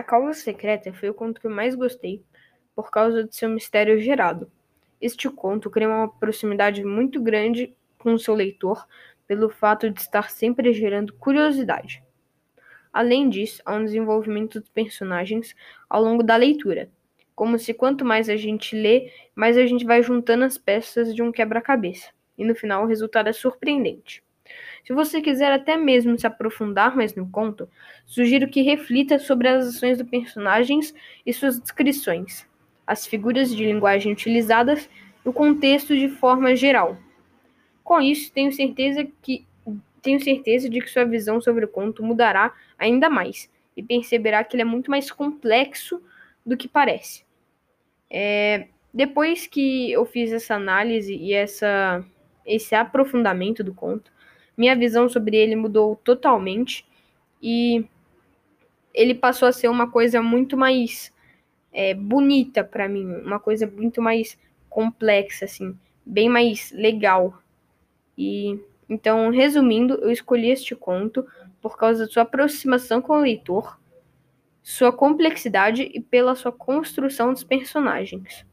A Causa Secreta foi o conto que eu mais gostei por causa de seu mistério gerado. Este conto cria uma proximidade muito grande com o seu leitor pelo fato de estar sempre gerando curiosidade. Além disso, há um desenvolvimento dos personagens ao longo da leitura, como se quanto mais a gente lê, mais a gente vai juntando as peças de um quebra-cabeça, e no final o resultado é surpreendente. Se você quiser até mesmo se aprofundar mais no conto, sugiro que reflita sobre as ações dos personagens e suas descrições, as figuras de linguagem utilizadas e o contexto de forma geral. Com isso, tenho certeza que tenho certeza de que sua visão sobre o conto mudará ainda mais e perceberá que ele é muito mais complexo do que parece. É, depois que eu fiz essa análise e essa, esse aprofundamento do conto, minha visão sobre ele mudou totalmente e ele passou a ser uma coisa muito mais é, bonita para mim, uma coisa muito mais complexa, assim, bem mais legal. E então, resumindo, eu escolhi este conto por causa da sua aproximação com o leitor, sua complexidade e pela sua construção dos personagens.